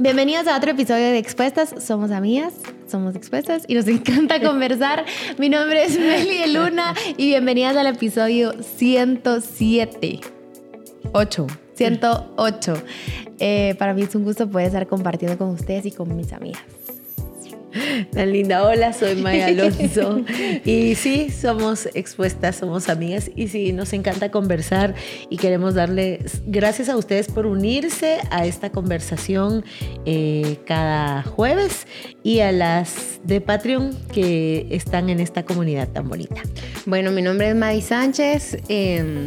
Bienvenidos a otro episodio de Expuestas. Somos amigas, somos expuestas y nos encanta conversar. Mi nombre es Meli Luna y bienvenidas al episodio 107. 8. 108. Eh, para mí es un gusto poder estar compartiendo con ustedes y con mis amigas. Tan linda, hola, soy Maya Alonso. y sí, somos expuestas, somos amigas y sí, nos encanta conversar y queremos darle gracias a ustedes por unirse a esta conversación eh, cada jueves y a las de Patreon que están en esta comunidad tan bonita. Bueno, mi nombre es May Sánchez. Em,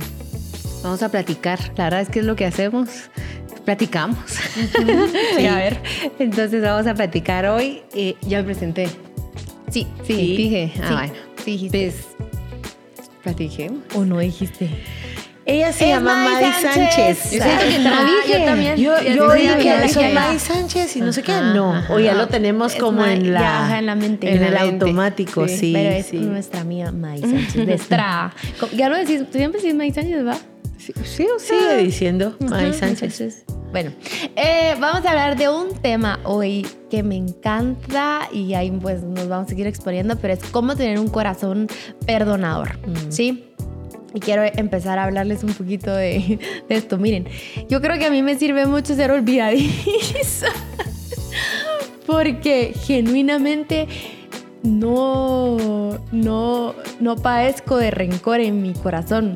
vamos a platicar. La verdad es que es lo que hacemos platicamos. Sí, a ver. Entonces vamos a platicar hoy. Eh, ya me presenté. Sí, Sí, dije. Ah, Sí. bueno. Sí, dijiste. Pues, platiquemos. ¿O no dijiste? Ella se Es llama May May Sánchez. Sánchez. Yo siento que no Ah, dije. Yo también. Yo, Yo yo sí oí sabía que soy ya. May Sánchez y no sé qué. Ajá, No, ajá. o ya lo tenemos Es como May- en ya, la ajá, en la mente. en En el mente. automático, sí, Pero es sí. nuestra amiga May Sánchez. Co- Ya lo decís, tú siempre decís May Sánchez, ¿va? Sí, sí, sigue diciendo May Ujú, Sánchez. Bueno, eh, vamos a hablar de un tema hoy que me encanta y ahí pues nos vamos a seguir exponiendo, pero es cómo tener un corazón perdonador, Mm. ¿sí? Y quiero empezar a hablarles un poquito de, de esto. Miren, yo creo que a mí me sirve mucho ser olvidadiza, porque genuinamente no, no, no padezco de rencor en mi corazón.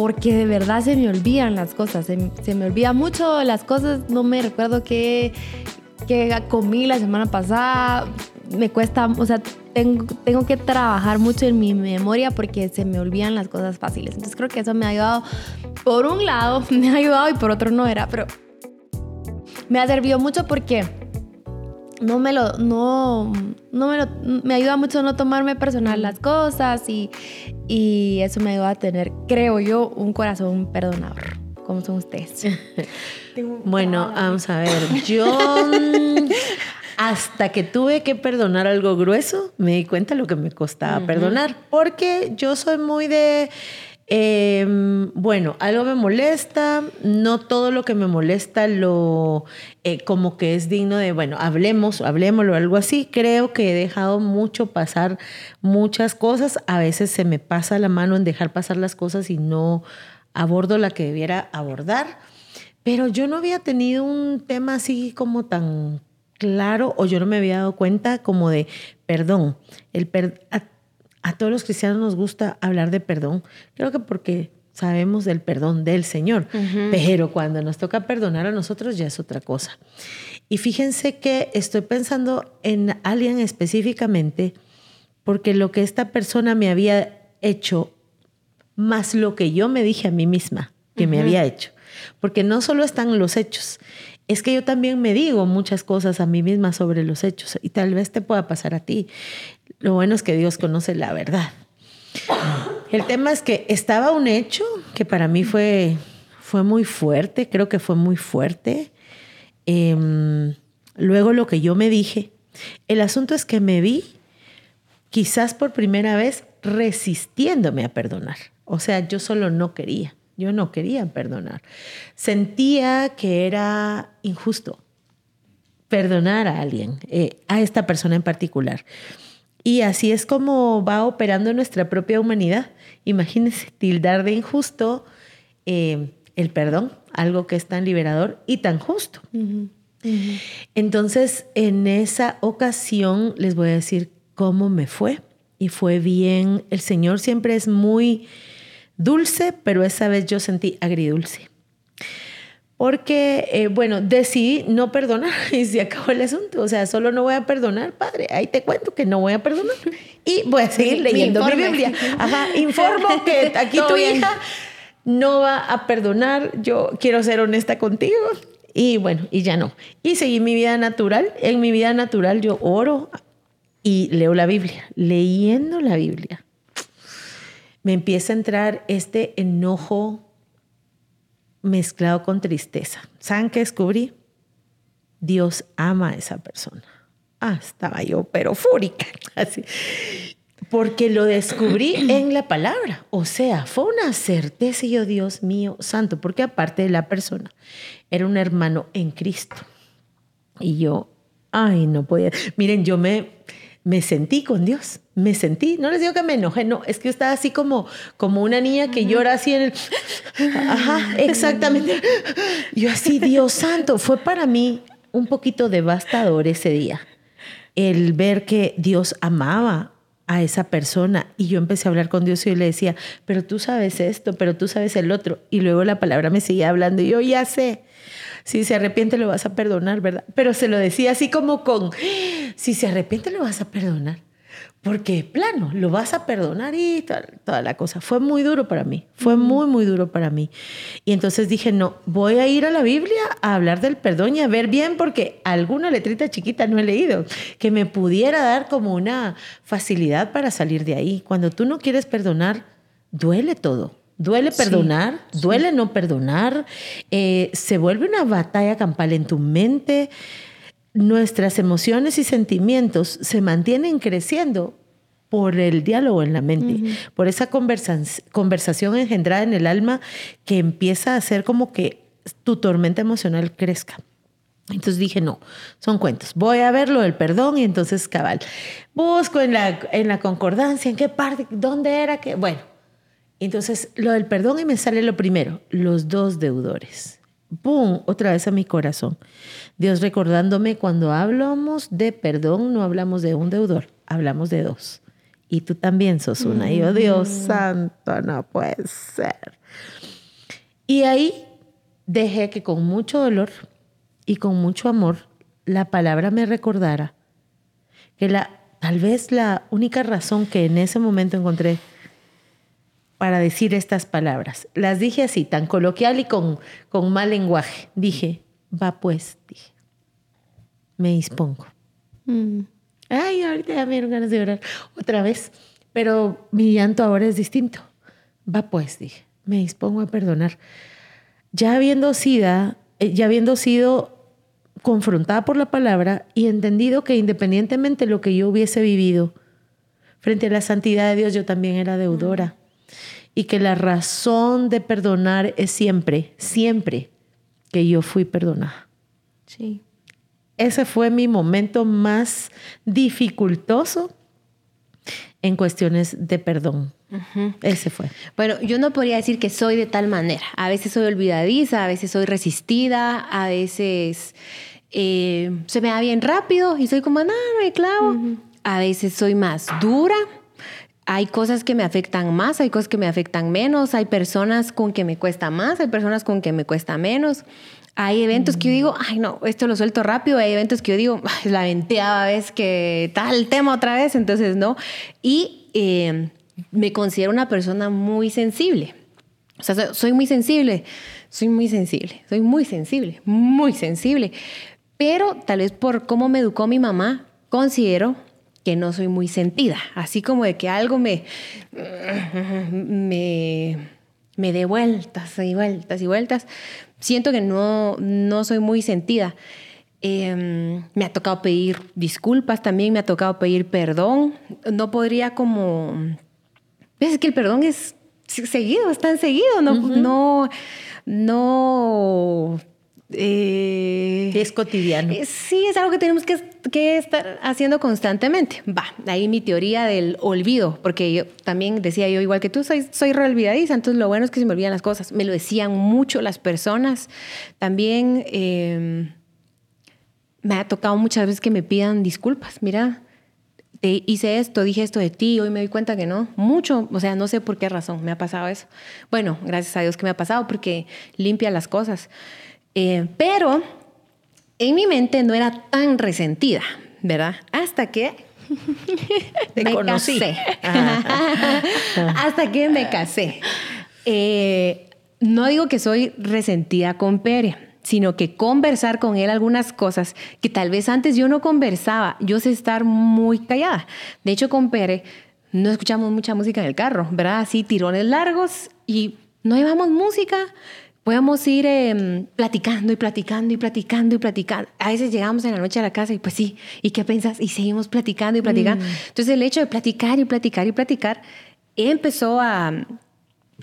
Porque de verdad se me olvidan las cosas, se, se me olvida mucho las cosas, no me recuerdo qué, qué comí la semana pasada, me cuesta, o sea, tengo, tengo que trabajar mucho en mi memoria porque se me olvidan las cosas fáciles. Entonces creo que eso me ha ayudado, por un lado, me ha ayudado y por otro no era, pero me ha servido mucho porque no me lo, no, no me lo, me ayuda mucho no tomarme personal las cosas y, y eso me ayuda a tener, creo yo, un corazón perdonador. ¿Cómo son ustedes? Bueno, vamos a ver. Yo mm, hasta que tuve que perdonar algo grueso, me di cuenta lo que me costaba perdonar. Porque yo soy muy de. Eh, bueno, algo me molesta, no todo lo que me molesta lo eh, como que es digno de, bueno, hablemos, hablemoslo, algo así. Creo que he dejado mucho pasar muchas cosas. A veces se me pasa la mano en dejar pasar las cosas y no abordo la que debiera abordar. Pero yo no había tenido un tema así como tan claro o yo no me había dado cuenta como de perdón. El per- a, todos los cristianos nos gusta hablar de perdón. Creo que porque sabemos del perdón del Señor. Pero cuando nos toca perdonar a nosotros ya es otra cosa. Y fíjense que estoy pensando en alguien específicamente porque lo que esta persona me había hecho más lo que yo me dije a mí misma que me había hecho. Porque no solo están los hechos, es que yo también me digo muchas cosas a mí misma sobre los hechos y tal vez te pueda pasar a ti. Lo bueno es que Dios conoce la verdad. El tema es que estaba un hecho que para mí fue, fue muy fuerte, creo que fue muy fuerte. Em, luego lo que yo me dije, el asunto es que me vi quizás por primera vez resistiéndome a perdonar. O sea, yo solo no quería, yo no quería perdonar. Sentía que era injusto perdonar a alguien, eh, a esta persona en particular. Y así es como va operando nuestra propia humanidad. Imagínense tildar de injusto eh, el perdón, algo que es tan liberador y tan justo. Entonces, en esa ocasión les voy a decir cómo me fue. Y fue bien. El Señor siempre es muy dulce, pero esa vez yo sentí agridulce. Porque, eh, bueno, decidí no perdonar y se acabó el asunto. O sea, solo no voy a perdonar, padre. Ahí te cuento que no voy a perdonar. Y voy a seguir leyendo mi. Biblia. Ajá, informo que aquí tu bien. hija no va a perdonar. Yo quiero ser honesta contigo. Y bueno, y ya no. Y seguí mi vida natural. En mi vida natural yo oro y leo la Biblia. Leyendo la Biblia, me empieza a entrar este enojo mezclado con tristeza. ¿Saben qué descubrí? Dios ama a esa persona. Ah, estaba yo, pero fúrica. Así. Porque lo descubrí en la palabra. O sea, fue una certeza y yo, Dios mío, santo, porque aparte de la persona, era un hermano en Cristo. Y yo, ay, no podía. Miren, yo me, me sentí con Dios, me sentí, no les digo que me enojé, no, es que yo estaba así como, como una niña que llora así en el... Ajá, exactamente. Yo así, Dios santo, fue para mí un poquito devastador ese día, el ver que Dios amaba a esa persona y yo empecé a hablar con Dios y yo le decía, pero tú sabes esto, pero tú sabes el otro. Y luego la palabra me seguía hablando y yo ya sé, si se arrepiente lo vas a perdonar, ¿verdad? Pero se lo decía así como con, si se arrepiente lo vas a perdonar. Porque plano, lo vas a perdonar y toda, la cosa. Fue muy duro para mí, fue muy, muy duro para mí. Y entonces dije, no, voy a ir a la Biblia a hablar del perdón y a ver bien, porque alguna letrita chiquita no he leído, que me pudiera dar como una facilidad para salir de ahí. Cuando tú no quieres perdonar, duele todo. Duele perdonar, duele no perdonar, eh, se vuelve una batalla campal en tu mente. Nuestras emociones y sentimientos se mantienen creciendo por el diálogo en la mente, por esa conversación engendrada en el alma que empieza a hacer como que tu tormenta emocional crezca. Entonces dije, no, son cuentos. Voy a ver lo del perdón y entonces cabal. Busco en la, en la concordancia, en qué parte, dónde era que, bueno, entonces, lo del perdón y me sale lo primero, los dos deudores. ¡Bum! Otra vez a mi corazón. Dios recordándome cuando hablamos de perdón, no hablamos de un deudor, hablamos de dos. Y tú también sos una. Y yo, Dios santo, no puede ser. Y ahí dejé que con mucho dolor y con mucho amor la palabra me recordara que la, tal vez la única razón que en ese momento encontré para decir estas palabras. Las dije así, tan coloquial y con, con mal lenguaje. Dije, va pues, dije. Me dispongo. Mm. Ay, ahorita ya me dieron ganas de llorar otra vez. Pero mi llanto ahora es distinto. Va pues, dije. Me dispongo a perdonar. Ya habiendo sido, eh, ya habiendo sido confrontada por la palabra y entendido que independientemente de lo que yo hubiese vivido frente a la santidad de Dios, yo también era deudora y que la razón de perdonar es siempre, siempre que yo fui perdonada. Sí. Ese fue mi momento más dificultoso en cuestiones de perdón. Ese fue. Bueno, yo no podría decir que soy de tal manera. A veces soy olvidadiza, a veces soy resistida, a veces eh, se me da bien rápido y soy como, no, no hay clavo. A veces soy más dura hay cosas que me afectan más, hay cosas que me afectan menos, hay personas con que me cuesta más, hay personas con que me cuesta menos. Hay eventos que yo digo, ay no, esto lo suelto rápido, hay eventos que yo digo, la venteaba vez que tal tema otra vez, entonces no. Y eh, me considero una persona muy sensible. O sea, soy muy sensible, soy muy sensible, soy muy sensible, muy sensible. Pero tal vez por cómo me educó mi mamá, considero que no soy muy sentida, así como de que algo me, me, me dé vueltas y vueltas y vueltas. Siento que no, no soy muy sentida. Em, me ha tocado pedir disculpas también, me ha tocado pedir perdón. No podría como... Es que el perdón es seguido, es tan seguido, no, no, no eh, es cotidiano. Eh, sí, es algo que tenemos que, estar haciendo constantemente. Va, ahí mi teoría del olvido, porque yo también decía yo, igual que tú, soy, soy re olvidadiza, entonces lo bueno es que se me olvidan las cosas. Me lo decían mucho las personas. También em, me ha tocado muchas veces que me pidan disculpas. Mira, te hice esto, dije esto de ti, hoy me doy cuenta que no. Mucho, o sea, no sé por qué razón me ha pasado eso. Bueno, gracias a Dios que me ha pasado porque limpia las cosas. Eh, pero en mi mente no era tan resentida, ¿verdad? Hasta que me casé. Hasta que me casé. Eh, no digo que soy resentida con Pere, sino que conversar con él algunas cosas que tal vez antes yo no conversaba, yo sé estar muy callada. De hecho, con Pere no escuchamos mucha música en el carro, ¿verdad? Así tirones largos y no llevamos música podemos ir em, platicando y platicando y platicando y platicando. A veces llegamos en la noche a la casa y pues sí, ¿y qué piensas? Y seguimos platicando y platicando. Mm. Entonces el hecho de platicar y platicar y platicar empezó a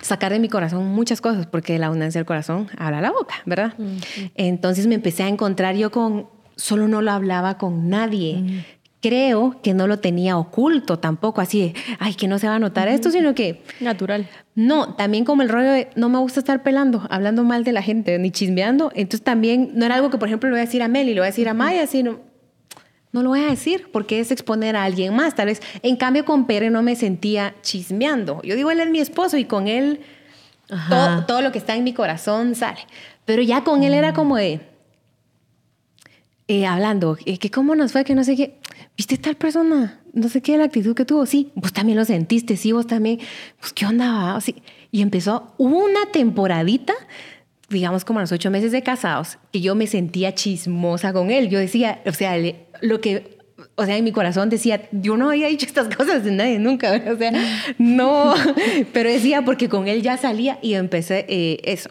sacar de mi corazón muchas cosas, porque la abundancia del corazón habla la boca, ¿verdad? Mm, Entonces me empecé a encontrar yo con solo no lo hablaba con nadie. Creo que no lo tenía oculto tampoco, así de, ay, que no se va a notar esto, sino que... Natural. No, también como el rollo de, no me gusta estar pelando, hablando mal de la gente, ni chismeando. Entonces también no era algo que, por ejemplo, le voy a decir a Meli, le voy a decir a Maya, sino no lo voy a decir porque es exponer a alguien más, tal vez. En cambio, con Pere no me sentía chismeando. Yo digo, él es mi esposo y con él todo, todo, lo que está en mi corazón sale. Pero ya con él era como de, eh, hablando, eh, que cómo nos fue, que no sé qué, viste tal persona, no sé qué, la actitud que tuvo, sí, vos también lo sentiste, sí, vos también, pues qué onda, sí. Y empezó una temporadita, digamos como a los ocho meses de casados, que yo me sentía chismosa con él. Yo decía, o sea, lo que o sea, en mi corazón decía, yo no había dicho estas cosas de nadie nunca, o sea, no, pero decía porque con él ya salía y empecé eh, eso.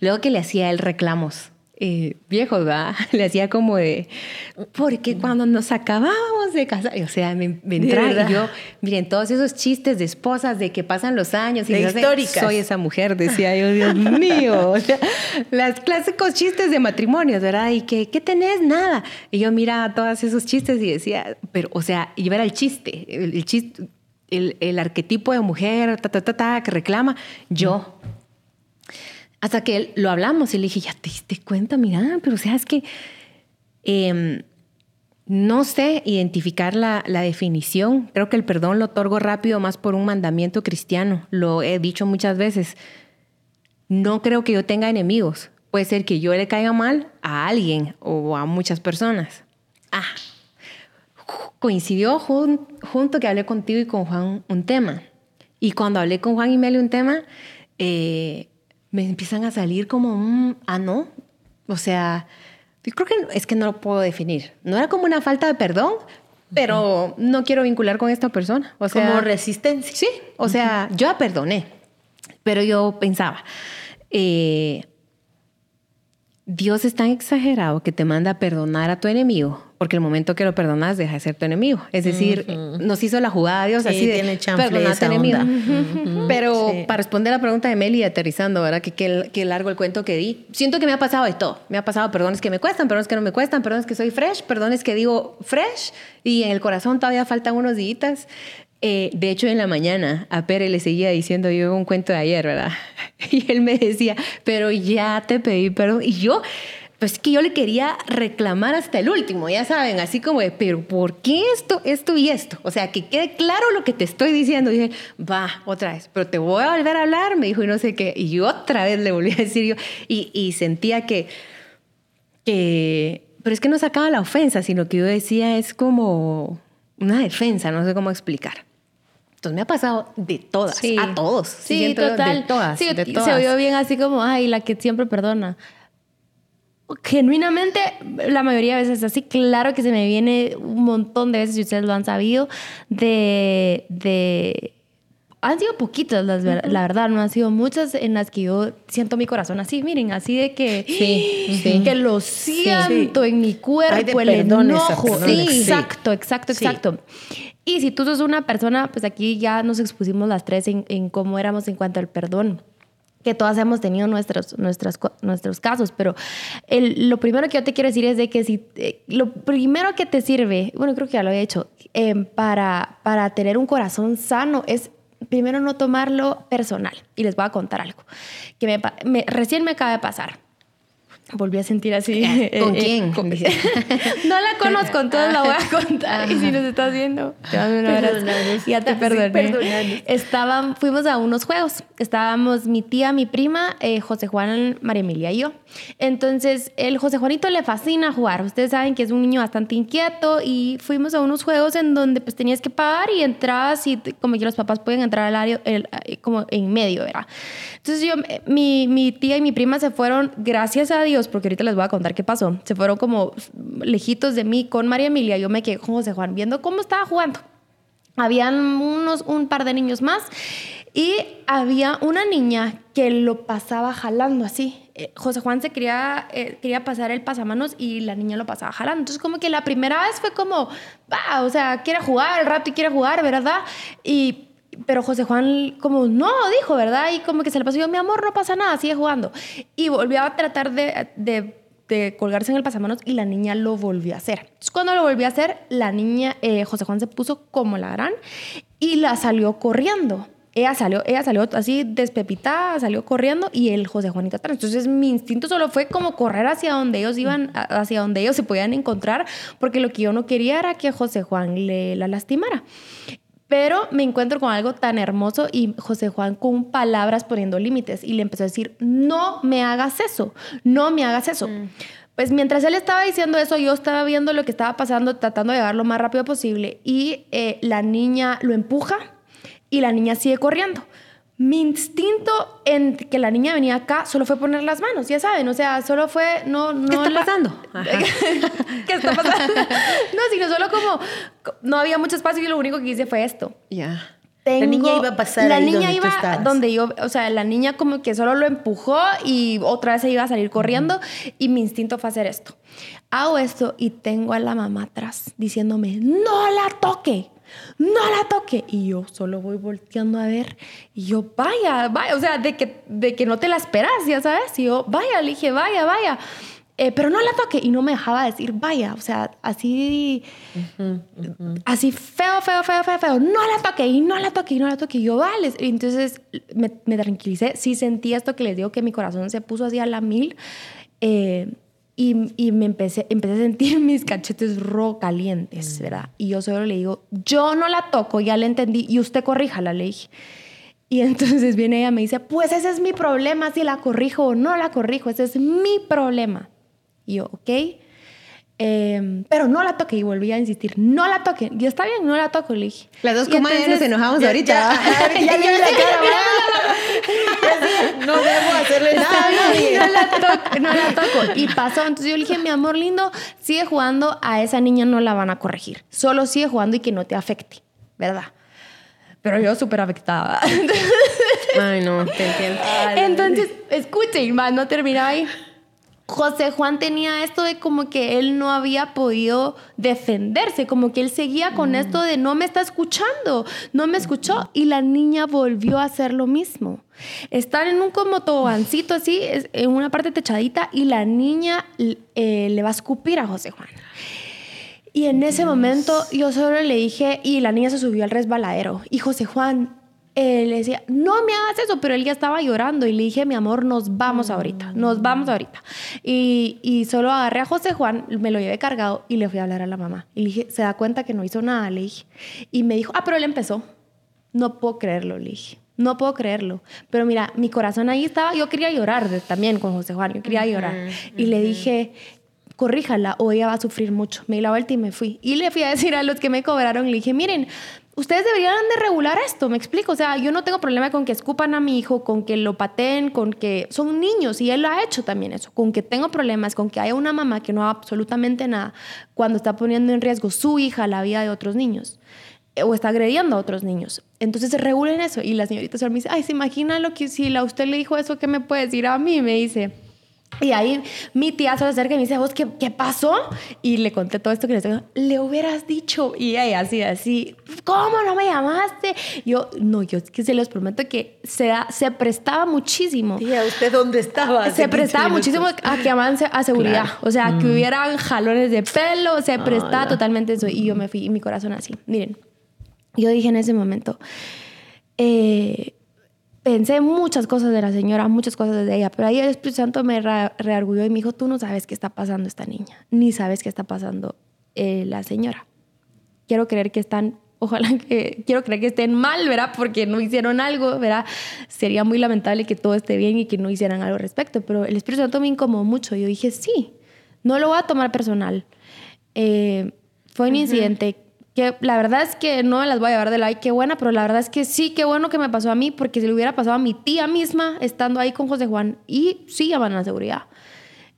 Luego que le hacía él reclamos eh, viejos, ¿verdad? Le hacía como de, porque cuando nos acabábamos de casar, o sea, me, me entraba y yo, miren, todos esos chistes de esposas de que pasan los años y de históricas. soy esa mujer, decía yo, Dios mío, o sea, los clásicos chistes de matrimonios, ¿verdad? Y que, ¿qué tenés? Nada. Y yo miraba todos esos chistes y decía, pero, o sea, y yo era el chiste, el, chiste, el, el, arquetipo de mujer, ta, ta, ta, ta, que reclama, yo. Hasta que lo hablamos y le dije, ya te diste cuenta, mira, pero o sea, es que eh, no sé identificar la, la, definición. Creo que el perdón lo otorgo rápido más por un mandamiento cristiano. Lo he dicho muchas veces. No creo que yo tenga enemigos. Puede ser que yo le caiga mal a alguien o a muchas personas. Ah, coincidió junto que hablé contigo y con Juan un tema. Y cuando hablé con Juan y Meli un tema, eh, me empiezan a salir como un, ah, no. O sea, yo creo que es que no lo puedo definir. No era como una falta de perdón, pero no quiero vincular con esta persona. O sea, como resistencia. Sí, o sea, yo la perdoné, pero yo pensaba, eh, Dios es tan exagerado que te manda a perdonar a tu enemigo, porque el momento que lo perdonas deja de ser tu enemigo. Es decir, nos hizo la jugada Dios así de perdonar a tu enemigo. Pero para responder a la pregunta de Meli, aterrizando, ¿verdad? Que qué largo el cuento que di. Siento que me ha pasado de todo. Me ha pasado perdones que me cuestan, perdones que no me cuestan, perdones que soy fresh, perdones que digo fresh y en el corazón todavía faltan unos días. Eh, de hecho, en la mañana a Pere le seguía diciendo yo un cuento de ayer, ¿verdad? Y él me decía, pero ya te pedí perdón. Y yo, pues que yo le quería reclamar hasta el último, ya saben, así como de, pero ¿por qué esto, esto y esto? O sea, que quede claro lo que te estoy diciendo. Y dije, va, otra vez, pero te voy a volver a hablar, me dijo, y no sé qué. Y otra vez le volví a decir yo, y, y sentía que, que, pero es que no sacaba la ofensa, sino que yo decía, es como una defensa, no sé cómo explicar. Entonces me ha pasado de todas, a todos. Sí, total. De todas, sí, de todas. Se oyó bien así como, ay, la que siempre perdona. Genuinamente, la mayoría de veces así, claro que se me viene un montón de veces, y ustedes lo han sabido, de... de han sido poquitas, las, la verdad, no han sido muchas en las que yo siento mi corazón así, miren, así de que, sí, que lo siento en mi cuerpo, el enojo. Sí, exacto, exacto, exacto. Y si tú sos una persona, pues aquí ya nos expusimos las tres en, cómo éramos en cuanto al perdón que todas hemos tenido nuestros, nuestros, casos, pero el, lo primero que yo te quiero decir es de que si eh, lo primero que te sirve, bueno, creo que ya lo he hecho, em, para, para tener un corazón sano es primero no tomarlo personal. Y les voy a contar algo que me, recién me acaba de pasar volví a sentir así. ¿Con eh, quién? no la conozco, entonces la voy a contar. Y si nos estás viendo, te mando un abrazo. Ya te perdoné. Estaban, fuimos a unos juegos. Estábamos mi tía, mi prima, eh, José Juan, María Emilia y yo. Entonces, el José Juanito le fascina jugar. Ustedes saben que es un niño bastante inquieto y fuimos a unos juegos en donde pues tenías que pagar y entrabas y como que los papás pueden entrar al área el, eh, como en medio, ¿verdad? Entonces yo, mi, mi tía y mi prima se fueron, gracias a Dios, porque ahorita les voy a contar qué pasó. Se fueron como lejitos de mí con María Emilia. Yo me quedé con José Juan viendo cómo estaba jugando. Habían unos, un par de niños más y había una niña que lo pasaba jalando así. Eh, José Juan se quería, eh, quería pasar el pasamanos y la niña lo pasaba jalando. Entonces como que la primera vez fue como, va, o sea, quiere jugar el rato y quiere jugar, ¿verdad? Y pero José Juan como no dijo, ¿verdad? Y como que se le pasó yo, mi amor, no pasa nada, sigue jugando. Y volvió a tratar de, colgarse en el pasamanos y la niña lo volvió a hacer. Entonces, cuando lo volvió a hacer, la niña, eh, José Juan se puso como la gran y la salió corriendo. Ella salió, ella salió así despepitada, salió corriendo y el José Juanito atrás. Entonces mi instinto solo fue como correr hacia donde ellos iban, hacia donde ellos se podían encontrar, porque lo que yo no quería era que José Juan le la lastimara. Pero me encuentro con algo tan hermoso y José Juan con palabras poniendo límites y le empezó a decir, no me hagas eso, no me hagas eso. Mm. Pues mientras él estaba diciendo eso, yo estaba viendo lo que estaba pasando, tratando de llegar lo más rápido posible y eh, la niña lo empuja y la niña sigue corriendo. Mi instinto en que la niña venía acá solo fue poner las manos, ya saben, o sea, solo fue no no ¿Qué está pasando? ¿Qué está pasando? no, sino solo como no había mucho espacio y lo único que hice fue esto. Ya. la niña iba a pasar La ahí niña donde tú iba estabas. donde yo, o sea, la niña como que solo lo empujó y otra vez se iba a salir corriendo y mi instinto fue hacer esto. Hago esto y tengo a la mamá atrás diciéndome, no la toque no la toque. Y yo solo voy volteando a ver. Y yo, vaya, vaya. O sea, de que, de que no te la esperas, ya sabes. Y yo, vaya, le dije, vaya, vaya. Eh, pero no la toque. Y no me dejaba decir, vaya. O sea, así, así feo, feo, feo, feo, feo. No la toque, y no la toque, y no la toque. Y yo, vale. Y entonces me, me tranquilicé. Sí sentí esto que les digo, que mi corazón se puso así a la mil. Eh, y, y, me empecé, empecé a sentir mis cachetes ro calientes, ¿verdad? Y yo solo le digo, yo no la toco, ya le entendí, y usted corríjala, le dije. Y entonces viene ella y me dice, pues ese es mi problema, si la corrijo o no la corrijo, ese es mi problema. Y yo, ok, eh, pero no la toque. Y volví a insistir, no la toque. Y está bien, no la toco, le dije. Las dos comadres nos enojamos Ya- ahorita. ya- ya vi la cara, No debo hacerle nada nadie. no la toco, no la toco. Y pasó. Entonces yo le dije, mi amor lindo, sigue jugando, a esa niña no la van a corregir. Solo sigue jugando y que no te afecte, ¿verdad? Pero yo súper afectada. Ay, no, te entiendo. Entonces, escuchen, más no terminaba ahí. José Juan tenía esto de como que él no había podido defenderse, como que él seguía con esto de no me está escuchando, no me escuchó y la niña volvió a hacer lo mismo. Están en un como tobogancito así, en una parte techadita y la niña eh, le va a escupir a José Juan. Y en ese momento yo solo le dije, y la niña se subió al resbaladero. Y José Juan eh, le decía, no me hagas eso, pero él ya estaba llorando. Y le dije, mi amor, nos vamos ahorita, nos vamos ahorita. Y, y solo agarré a José Juan, me lo llevé cargado y le fui a hablar a la mamá. Y le dije, ¿se da cuenta que no hizo nada? Le dije. Y me dijo, ah, pero él empezó. No puedo creerlo, le dije. No puedo creerlo. Pero mira, mi corazón ahí estaba, yo quería llorar de- también con José Juan, yo quería llorar. Y le dije, corríjala o ella va a sufrir mucho. Me di la vuelta y me fui. Y le fui a decir a los que me cobraron, le dije, miren, ustedes deberían de regular esto, me explico. O sea, yo no tengo problema con que escupan a mi hijo, con que lo pateen, con que son niños y él lo ha hecho también eso. Con que tengo problemas, con que haya una mamá que no haga absolutamente nada cuando está poniendo en riesgo su hija, la vida de otros niños eh, o está agrediendo a otros niños. Entonces regulen eso. Y la señorita solo me dice, ay, ¿se imagina lo que si a usted le dijo eso, qué me puede decir a mí? Me dice. Y ahí mi tía se acerca y me dice, ¿vos qué, qué pasó? Y le conté todo esto que les digo, le hubieras dicho. Y ella así, así, ¿cómo no me llamaste? Yo, no, yo es que se los prometo que se, da- se prestaba muchísimo. Tía, ¿usted dónde estaba? Se 15 prestaba muchísimo a que avance a seguridad. Claro. O sea, que hubieran jalones de pelo, se prestaba Hola. totalmente eso. Y yo me fui, y mi corazón así. Miren, yo dije en ese momento, eh, pensé muchas cosas de la señora, muchas cosas de ella, pero ahí el Espíritu Santo me re- reargulló y me dijo, tú no sabes qué está pasando esta niña, ni sabes qué está pasando eh, la señora. Quiero creer que están, ojalá que, quiero creer que estén mal, ¿verdad? Porque no hicieron algo, ¿verdad? Sería muy lamentable que todo esté bien y que no hicieran algo al respecto, pero el Espíritu Santo me incomodó mucho. Yo dije, sí, no lo voy a tomar personal. Eh, fue un incidente que la verdad es que no me las voy a llevar de ay, qué buena, pero la verdad es que sí, qué bueno que me pasó a mí, porque si le hubiera pasado a mi tía misma estando ahí con José Juan y sí llaman a la seguridad.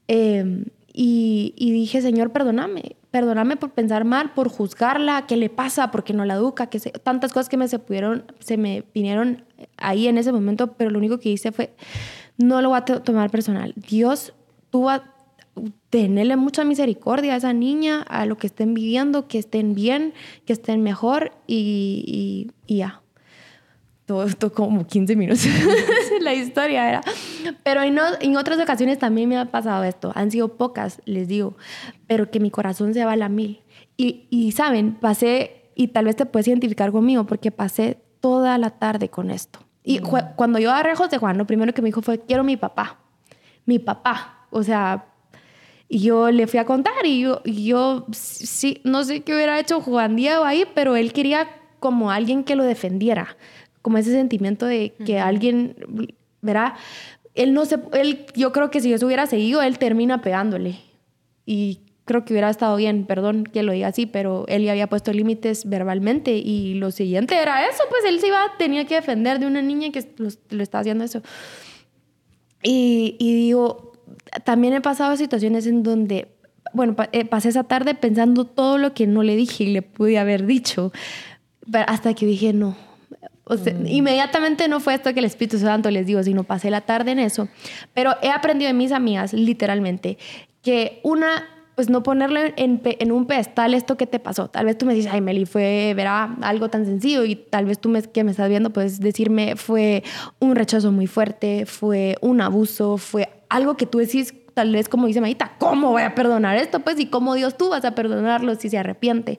Eh, y, dije, Señor, perdóname, perdóname por pensar mal, por juzgarla, qué le pasa, porque no la educa, que se- tantas cosas que me se pudieron, se me vinieron ahí en ese momento, pero lo único que hice fue, no lo voy a to- tomar personal. Dios, tú tenerle mucha misericordia a esa niña, a lo que estén viviendo, que estén bien, que estén mejor y, y- y ya. Todo esto como 15 minutos. la historia, ¿verdad? Pero en, en otras ocasiones también me ha pasado esto. Han sido pocas, les digo, pero que mi corazón se va a la mil. Y, y saben, pasé, y tal vez te puedes identificar conmigo, porque pasé toda la tarde con esto. Y mm. cuando yo agarré a José Juan, lo primero que me dijo fue, quiero mi papá. Mi papá. O sea, y yo le fui a contar y yo, yo sí, no sé qué hubiera hecho Juan Diego ahí, pero él quería como alguien que lo defendiera, como ese sentimiento de que alguien, verá, él no se, él, yo creo que si yo se hubiera seguido, él termina pegándole. Y creo que hubiera estado bien, perdón que lo diga así, pero él ya había puesto límites verbalmente y lo siguiente era eso, pues él se iba, tenía que defender de una niña que lo, lo estaba haciendo eso. Y, y digo, también he pasado situaciones en donde, bueno, eh, pasé esa tarde pensando todo lo que no le dije y le pude haber dicho, hasta que dije, no. Mm. Inmediatamente no fue esto que el Espíritu Santo les digo, sino pasé la tarde en eso. Pero he aprendido de mis amigas, literalmente, que una pues no ponerle en, en, un pedestal esto que te pasó. Tal vez tú me dices, ay, Meli, fue, verá, algo tan sencillo y tal vez tú me, que me estás viendo, puedes decirme, fue un rechazo muy fuerte, fue un abuso, fue algo que tú decís, tal vez como dice Maita, ¿cómo voy a perdonar esto? Pues y cómo Dios tú vas a perdonarlo si se arrepiente.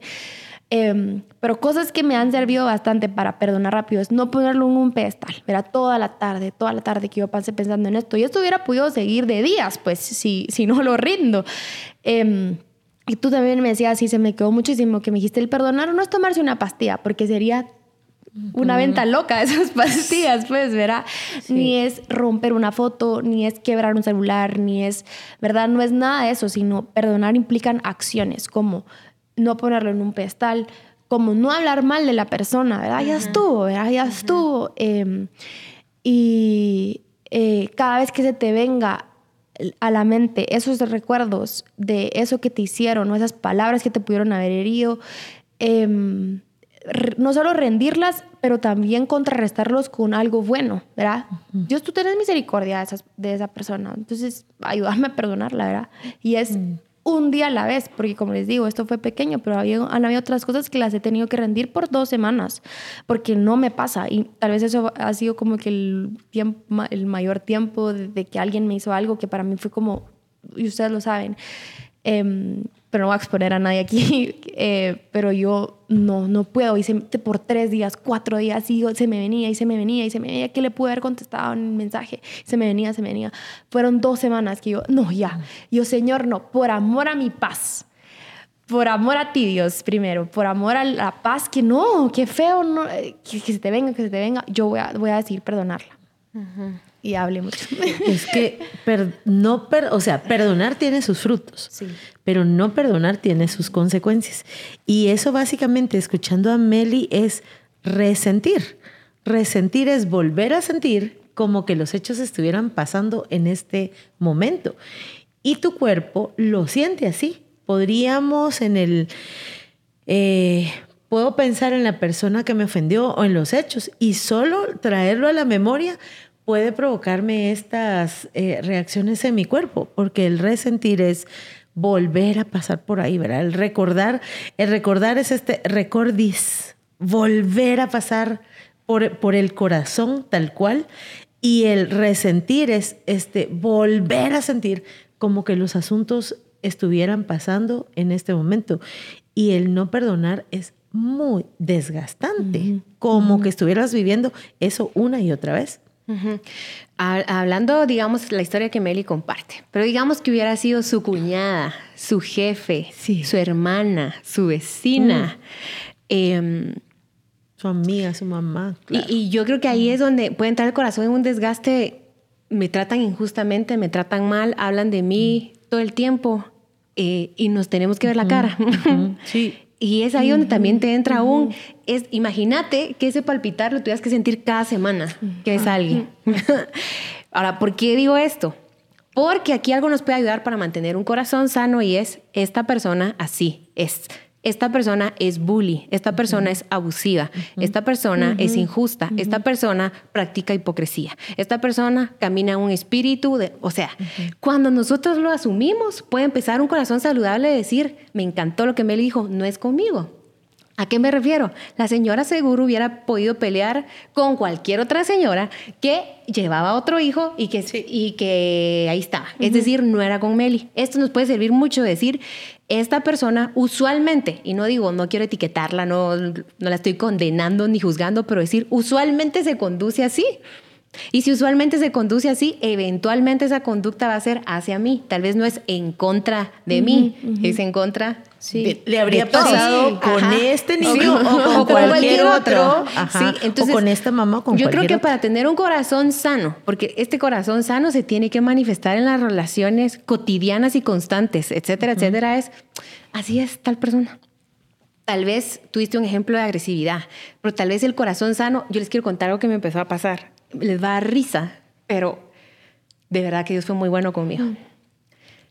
Em, pero cosas que me han servido bastante para perdonar rápido es no ponerlo en un pedestal. Verá, toda la tarde, toda la tarde que yo pasé pensando en esto. Y esto hubiera podido seguir de días, pues, si, si no lo rindo. Em, y tú también me decías, sí, se me quedó muchísimo que me dijiste, el perdonar no es tomarse una pastilla, porque sería una venta loca esas pastillas, pues, ¿verdad? Ni es romper una foto, ni es quebrar un celular, ni es, ¿verdad? No es nada de eso, sino perdonar implican acciones como no ponerlo en un pedestal, como no hablar mal de la persona, ¿verdad? Ya estuvo, ¿verdad? Ya estuvo. Em, y eh, cada vez que se te venga a la mente esos recuerdos de eso que te hicieron o esas palabras que te pudieron haber herido, eh, no solo rendirlas, pero también contrarrestarlos con algo bueno, ¿verdad? Dios, tú tienes misericordia de, esas, de esa persona, entonces ayúdame a perdonarla, ¿verdad? Y es mm. un día a la vez, porque como les digo, esto fue pequeño, pero había, han habido otras cosas que las he tenido que rendir por dos semanas, porque no me pasa. Y tal vez eso ha sido como que el, tiempo, el mayor tiempo de, que alguien me hizo algo que para mí fue como, y ustedes lo saben, eh, pero no voy a exponer a nadie aquí, eh, pero yo no, no puedo. Hice por tres días, cuatro días, y se me venía y se me venía y se me venía, que le pude haber contestado en el mensaje, se me venía, se me venía. Fueron dos semanas que yo, no, ya, yo, Señor, no, por amor a mi paz, por amor a ti, Dios, primero, por amor a la paz, que no, que feo, no, eh, que, se te venga, que se te venga, yo voy a, voy a decidir perdonarla. Y hable mucho. Es que no, o sea, perdonar tiene sus frutos, sí pero no perdonar tiene sus consecuencias. Y eso básicamente, escuchando a Meli, es resentir. Resentir es volver a sentir como que los hechos estuvieran pasando en este momento. Y tu cuerpo lo siente así. Podríamos en el... Eh, puedo pensar en la persona que me ofendió o en los hechos y solo traerlo a la memoria puede provocarme estas eh, reacciones en mi cuerpo, porque el resentir es volver a pasar por ahí, ¿verdad? El recordar, el recordar es este recordis, volver a pasar por, por el corazón tal cual y el resentir es este volver a sentir como que los asuntos estuvieran pasando en este momento y el no perdonar es muy desgastante, como que estuvieras viviendo eso una y otra vez. Hablando, digamos, la historia que Meli comparte, pero digamos que hubiera sido su cuñada, su jefe, su hermana, su vecina. Mm. Em, su amiga, su mamá. Y, yo creo que ahí es donde puede entrar el corazón en un desgaste. Me tratan injustamente, me tratan mal, hablan de mí mm. todo el tiempo eh, y nos tenemos que ver la cara. Sí. Y es ahí donde también te entra un, es, imagínate que ese palpitar lo tuvieras que sentir cada semana que es alguien. Ahora, ¿por qué digo esto? Porque aquí algo nos puede ayudar para mantener un corazón sano y es esta persona así, es esta persona es bully, esta persona es abusiva, esta persona es injusta, esta persona practica hipocresía, esta persona camina un espíritu de, o sea, cuando nosotros lo asumimos, puede empezar un corazón saludable de decir, me encantó lo que me dijo, no es conmigo. ¿A qué me refiero? La señora seguro hubiera podido pelear con cualquier otra señora que llevaba otro hijo y que, y que ahí estaba. Es decir, no era con Meli. Esto nos puede servir mucho decir, esta persona usualmente, y no digo, no quiero etiquetarla, no, no la estoy condenando ni juzgando, pero decir, usualmente se conduce así. Y si usualmente se conduce así, eventualmente esa conducta va a ser hacia mí. Tal vez no es en contra de mí, es en contra Sí. le habría pasado con este niño o, con cualquier, otro. entonces, o con esta mamá. Con yo creo que para tener un corazón sano, porque este corazón sano se tiene que manifestar en las relaciones cotidianas y constantes, etcétera, etcétera, es así es tal persona. Tal vez tuviste un ejemplo de agresividad, pero tal vez el corazón sano, yo les quiero contar algo que me empezó a pasar. Les va a dar risa, pero de verdad que Dios fue muy bueno conmigo.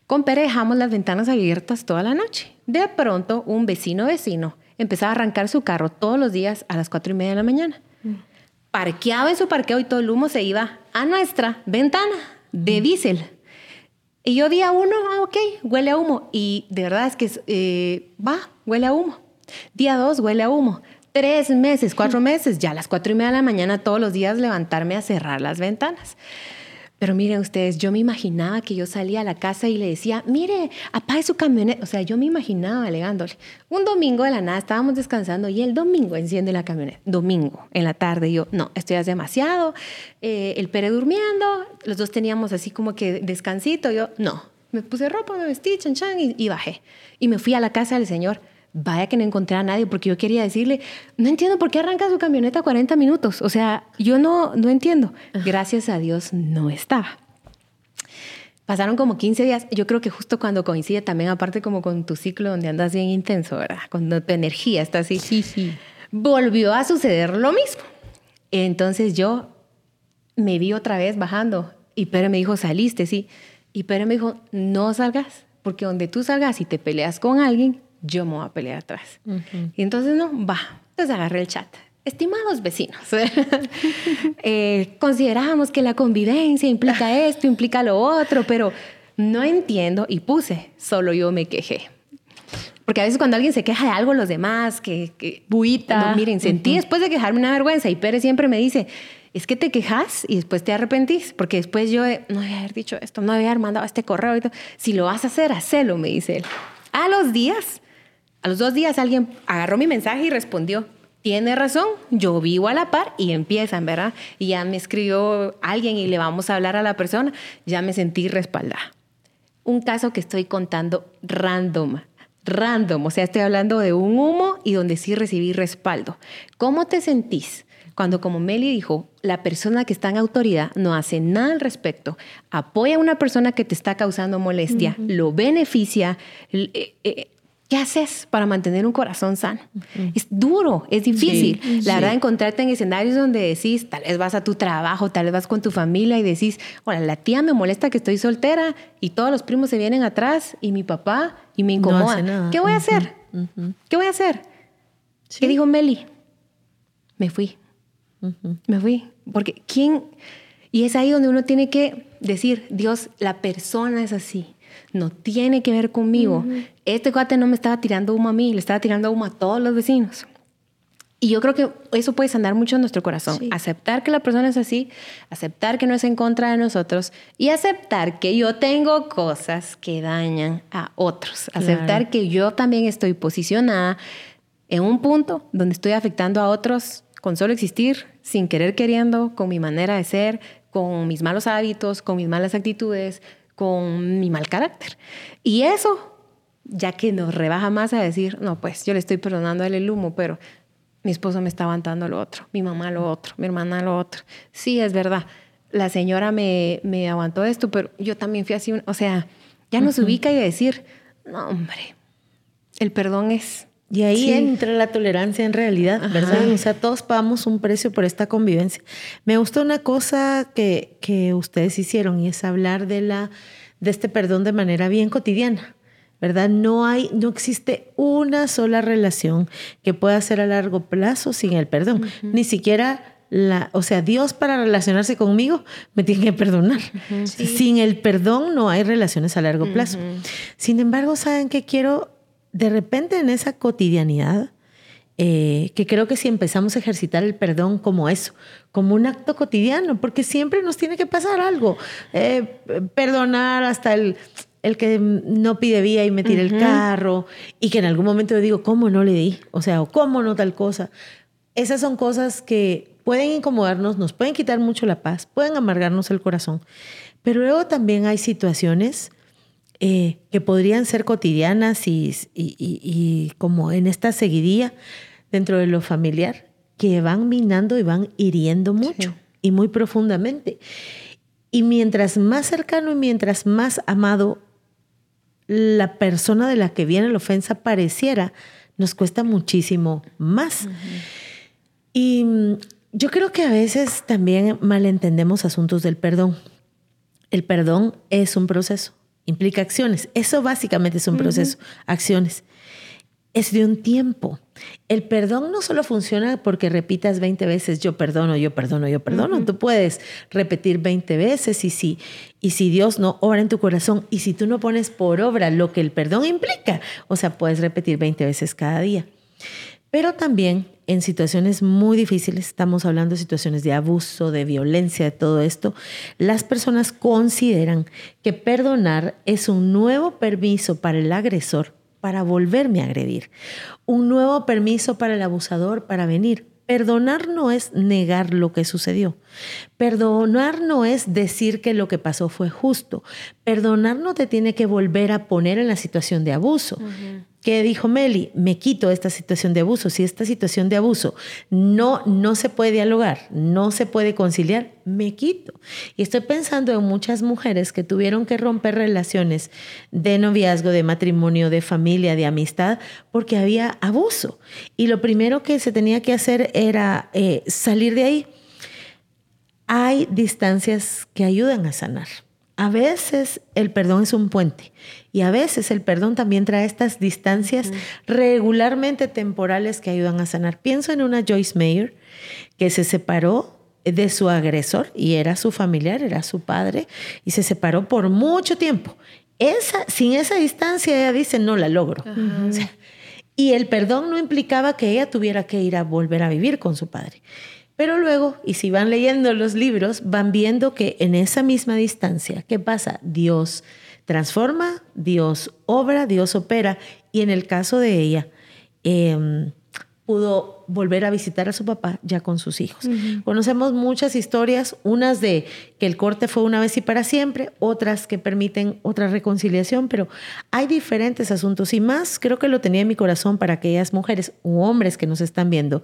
Con Pere dejamos las ventanas abiertas toda la noche. De pronto, un vecino vecino empezaba a arrancar su carro todos los días a las cuatro y media de la mañana. Parqueaba en su parqueo y todo el humo se iba a nuestra ventana de diésel. Y yo día uno, ah, ok, huele a humo. Y de verdad es que eh, va, huele a humo. Día dos, huele a humo. Tres meses, cuatro meses, ya a las cuatro y media de la mañana todos los días levantarme a cerrar las ventanas. Pero miren ustedes, yo me imaginaba que yo salía a la casa y le decía, mire, apague su camioneta. O sea, yo me imaginaba alegándole. Un domingo de la nada estábamos descansando y el domingo enciende la camioneta. Domingo, en la tarde. yo, no, esto ya es demasiado. Eh, el Pere durmiendo. Los dos teníamos así como que descansito. Yo, no. Me puse ropa, me vestí, chan, chan y, y bajé. Y me fui a la casa del señor vaya que no encontré a nadie, porque yo quería decirle, no entiendo por qué arranca su camioneta 40 minutos. O sea, yo no, no entiendo. Gracias a Dios no estaba. Pasaron como 15 días, yo creo que justo cuando coincide también, aparte como con tu ciclo donde andas bien intenso, ¿verdad? Cuando tu energía está así. Sí, sí. Volvió a suceder lo mismo. Entonces yo me vi otra vez bajando y Pere me dijo, saliste, sí. Y Pere me dijo, no salgas, porque donde tú salgas y te peleas con alguien, yo me voy a pelear atrás. Y entonces, no, va, entonces agarré el chat. Estimados vecinos, eh, consideramos que la convivencia implica esto, implica lo otro, pero no entiendo y puse, solo yo me quejé. Porque a veces cuando alguien se queja de algo, los demás, que... que Buita. miren, sentí después de quejarme una vergüenza y Pérez siempre me dice, es que te quejas y después te arrepentís, porque después yo no voy a haber dicho esto, no voy a haber mandado este correo. Si lo vas a hacer, hacelo, me dice él. A los días a los dos días alguien agarró mi mensaje y respondió, tiene razón, yo vivo a la par y empiezan, ¿verdad? Y ya me escribió alguien y le vamos a hablar a la persona, ya me sentí respaldada. Un caso que estoy contando random, random, o sea, estoy hablando de un humo y donde sí recibí respaldo. ¿Cómo te sentís? Cuando, como Meli dijo, la persona que está en autoridad no hace nada al respecto, apoya a una persona que te está causando molestia, lo beneficia, eh, eh, ¿Qué haces para mantener un corazón sano? Es duro, es difícil. la verdad, encontrarte en escenarios donde decís, tal vez vas a tu trabajo, tal vez vas con tu familia y decís, hola, la tía me molesta que estoy soltera y todos los primos se vienen atrás y mi papá y me incomoda. ¿Qué voy a hacer? ¿Qué voy a hacer? ¿Qué dijo Meli? Me fui. Me fui. Porque ¿quién? Y es ahí donde uno tiene que decir, Dios, la persona es así no tiene que ver conmigo. Este cuate no me estaba tirando humo a mí, le estaba tirando humo a todos los vecinos. Y yo creo que eso puede sanar mucho en nuestro corazón. Aceptar que la persona es así, aceptar que no es en contra de nosotros y aceptar que yo tengo cosas que dañan a otros. Aceptar que yo también estoy posicionada en un punto donde estoy afectando a otros con solo existir, sin querer queriendo, con mi manera de ser, con mis malos hábitos, con mis malas actitudes, con mi mal carácter. Y eso, ya que nos rebaja más a decir, no, pues yo le estoy perdonando el humo, pero mi esposo me está aguantando lo otro, mi mamá lo otro, mi hermana lo otro. Sí, es verdad, la señora me, me aguantó esto, pero yo también fui así, o sea, ya nos ubica y decir, no, hombre, el perdón es y ahí entra la tolerancia en realidad, ¿verdad? O sea, todos pagamos un precio por esta convivencia. Me gustó una cosa que, que ustedes hicieron y es hablar de, la, de este perdón de manera bien cotidiana. ¿verdad? No hay, no existe una sola relación que pueda ser a largo plazo sin el perdón. Ni siquiera la, o sea, Dios para relacionarse conmigo me tiene que perdonar. Sin el perdón no hay relaciones a largo plazo. Sin embargo, ¿saben qué quiero de repente en esa cotidianidad eh, que creo que si empezamos a ejercitar el perdón como eso, como un acto cotidiano, porque siempre nos tiene que pasar algo. Eh, perdonar hasta el, el que no pide vía y me tira el carro, y que en algún momento yo digo, ¿cómo no le di? O sea, ¿cómo no tal cosa? Esas son cosas que pueden incomodarnos, nos pueden quitar mucho la paz, pueden amargarnos el corazón. Pero luego también hay situaciones eh, que podrían ser cotidianas y, y, como en esta seguidilla dentro de lo familiar, que van minando y van hiriendo mucho y muy profundamente. Y mientras más cercano y mientras más amado la persona de la que viene la ofensa pareciera, nos cuesta muchísimo más. Y mm, yo creo que a veces también malentendemos asuntos del perdón. El perdón es un proceso, implica acciones. Eso básicamente es un proceso, acciones es de un tiempo. El perdón no solo funciona porque repitas 20 veces yo perdono, yo perdono, yo perdono. Tú puedes repetir 20 veces y si, y si Dios no obra en tu corazón y si tú no pones por obra lo que el perdón implica, o sea, puedes repetir 20 veces cada día. Pero también en situaciones muy difíciles, estamos hablando de situaciones de abuso, de violencia, de todo esto, las personas consideran que perdonar es un nuevo permiso para el agresor para volverme a agredir. Un nuevo permiso para el abusador para venir. Perdonar no es negar lo que sucedió. Perdonar no es decir que lo que pasó fue justo. Perdonar no te tiene que volver a poner en la situación de abuso. ¿Qué dijo Meli? Me quito esta situación de abuso. Si esta situación de abuso no, no se puede dialogar, no se puede conciliar, me quito. Y estoy pensando en muchas mujeres que tuvieron que romper relaciones de noviazgo, de matrimonio, de familia, de amistad, porque había abuso. Y lo primero que se tenía que hacer era eh, salir de ahí. Hay distancias que ayudan a sanar. A veces el perdón es un puente y a veces el perdón también trae estas distancias regularmente temporales que ayudan a sanar. Pienso en una Joyce Mayer que se separó de su agresor y era su familiar, era su padre y se separó por mucho tiempo. Esa, sin esa distancia ella dice, no la logro. y el perdón no implicaba que ella tuviera que ir a volver a vivir con su padre. Pero luego, y si van leyendo los libros, van viendo que en esa misma distancia, ¿qué pasa? Dios transforma, Dios obra, Dios opera. Y en el caso de ella, em, pudo volver a visitar a su papá ya con sus hijos. Conocemos muchas historias, unas de que el corte fue una vez y para siempre, otras que permiten otra reconciliación, pero hay diferentes asuntos y más creo que lo tenía en mi corazón para aquellas mujeres u hombres que nos están viendo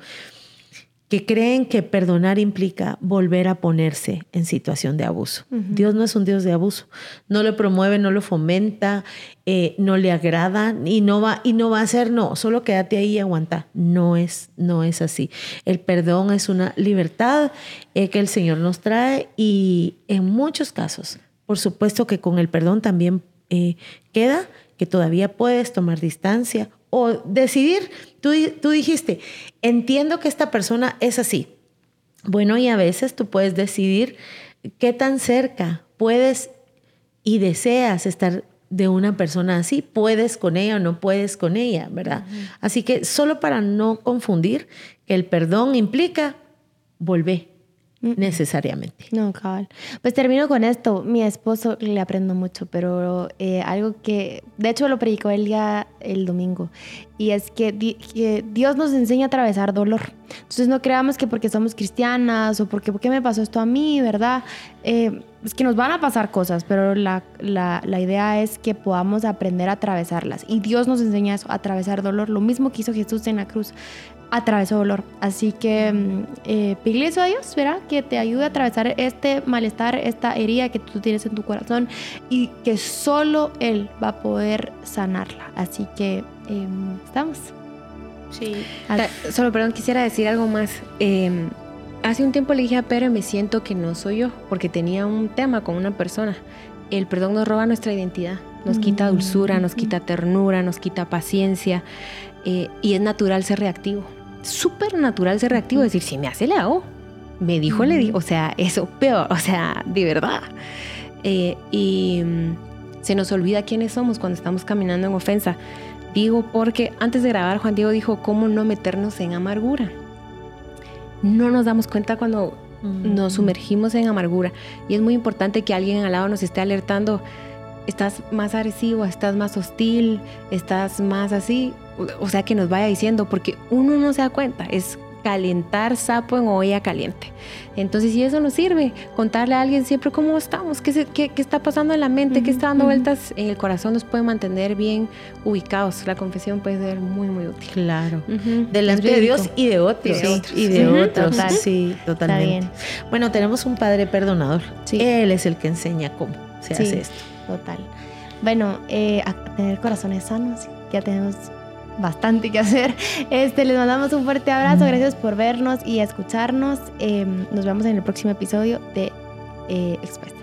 que creen que perdonar implica volver a ponerse en situación de abuso. Dios no es un Dios de abuso. No lo promueve, no lo fomenta, eh, no le agrada y no va y no va a ser no. Solo quédate ahí y aguanta. No es no es así. El perdón es una libertad eh, que el Señor nos trae y en muchos casos, por supuesto que con el perdón también eh, queda que todavía puedes tomar distancia o decidir, tú, tú dijiste, entiendo que esta persona es así. Bueno, y a veces tú puedes decidir qué tan cerca puedes y deseas estar de una persona así, puedes con ella o no puedes con ella, ¿verdad? Así que solo para no confundir que el perdón implica volver, necesariamente. No, cabal. Pues termino con esto. Mi esposo le aprendo mucho, pero eh, algo que, de hecho, lo predicó el día, el domingo, y es que, Dios nos enseña a atravesar dolor. Entonces no creamos que porque somos cristianas o porque, qué me pasó esto a mí, ¿verdad? Eh, es que nos van a pasar cosas, pero la, la, la, idea es que podamos aprender a atravesarlas. Y Dios nos enseña eso, a atravesar dolor, lo mismo que hizo Jesús en la cruz atravesó dolor. Así que mm, eh, a Dios, ¿verdad? Que te ayude a atravesar este malestar, esta herida que tú tienes en tu corazón y que solo Él va a poder sanarla. Así que em, estamos. Sí. Solo, perdón, quisiera decir algo más. Em, hace un tiempo le dije a Pedro, me siento que no soy yo, porque tenía un tema con una persona. El perdón nos roba nuestra identidad, nos quita dulzura, nos quita ternura, nos quita paciencia eh, y es natural ser reactivo súper natural ser reactivo, decir, si me hace, le hago. Me dijo, le dijo, o sea, eso peor, o sea, de verdad. Eh, y mm, se nos olvida quiénes somos cuando estamos caminando en ofensa. contigo porque antes de grabar Juan Diego dijo cómo no meternos en amargura. No nos damos cuenta cuando nos sumergimos en amargura y es muy importante que alguien al lado nos esté alertando, estás más agresivo, estás más hostil, estás más así, o sea que nos vaya diciendo porque uno no se da cuenta, es calentar sapo en olla caliente. Entonces, si eso nos sirve, contarle a alguien siempre cómo estamos, qué, qué, qué está pasando en la mente, qué está dando vueltas en el corazón, nos puede mantener bien ubicados. La confesión puede ser muy, muy útil. Claro. Delante de Dios y de otros. Y de otros. Sí, totalmente. Bueno, tenemos un padre perdonador. Él es el que enseña cómo se hace esto. Total. Bueno, eh, a tener corazones sanos, ya tenemos bastante que hacer. Este, les mandamos un fuerte abrazo, gracias por vernos y escucharnos. Em, nos vemos en el próximo episodio de eh, Expuestas.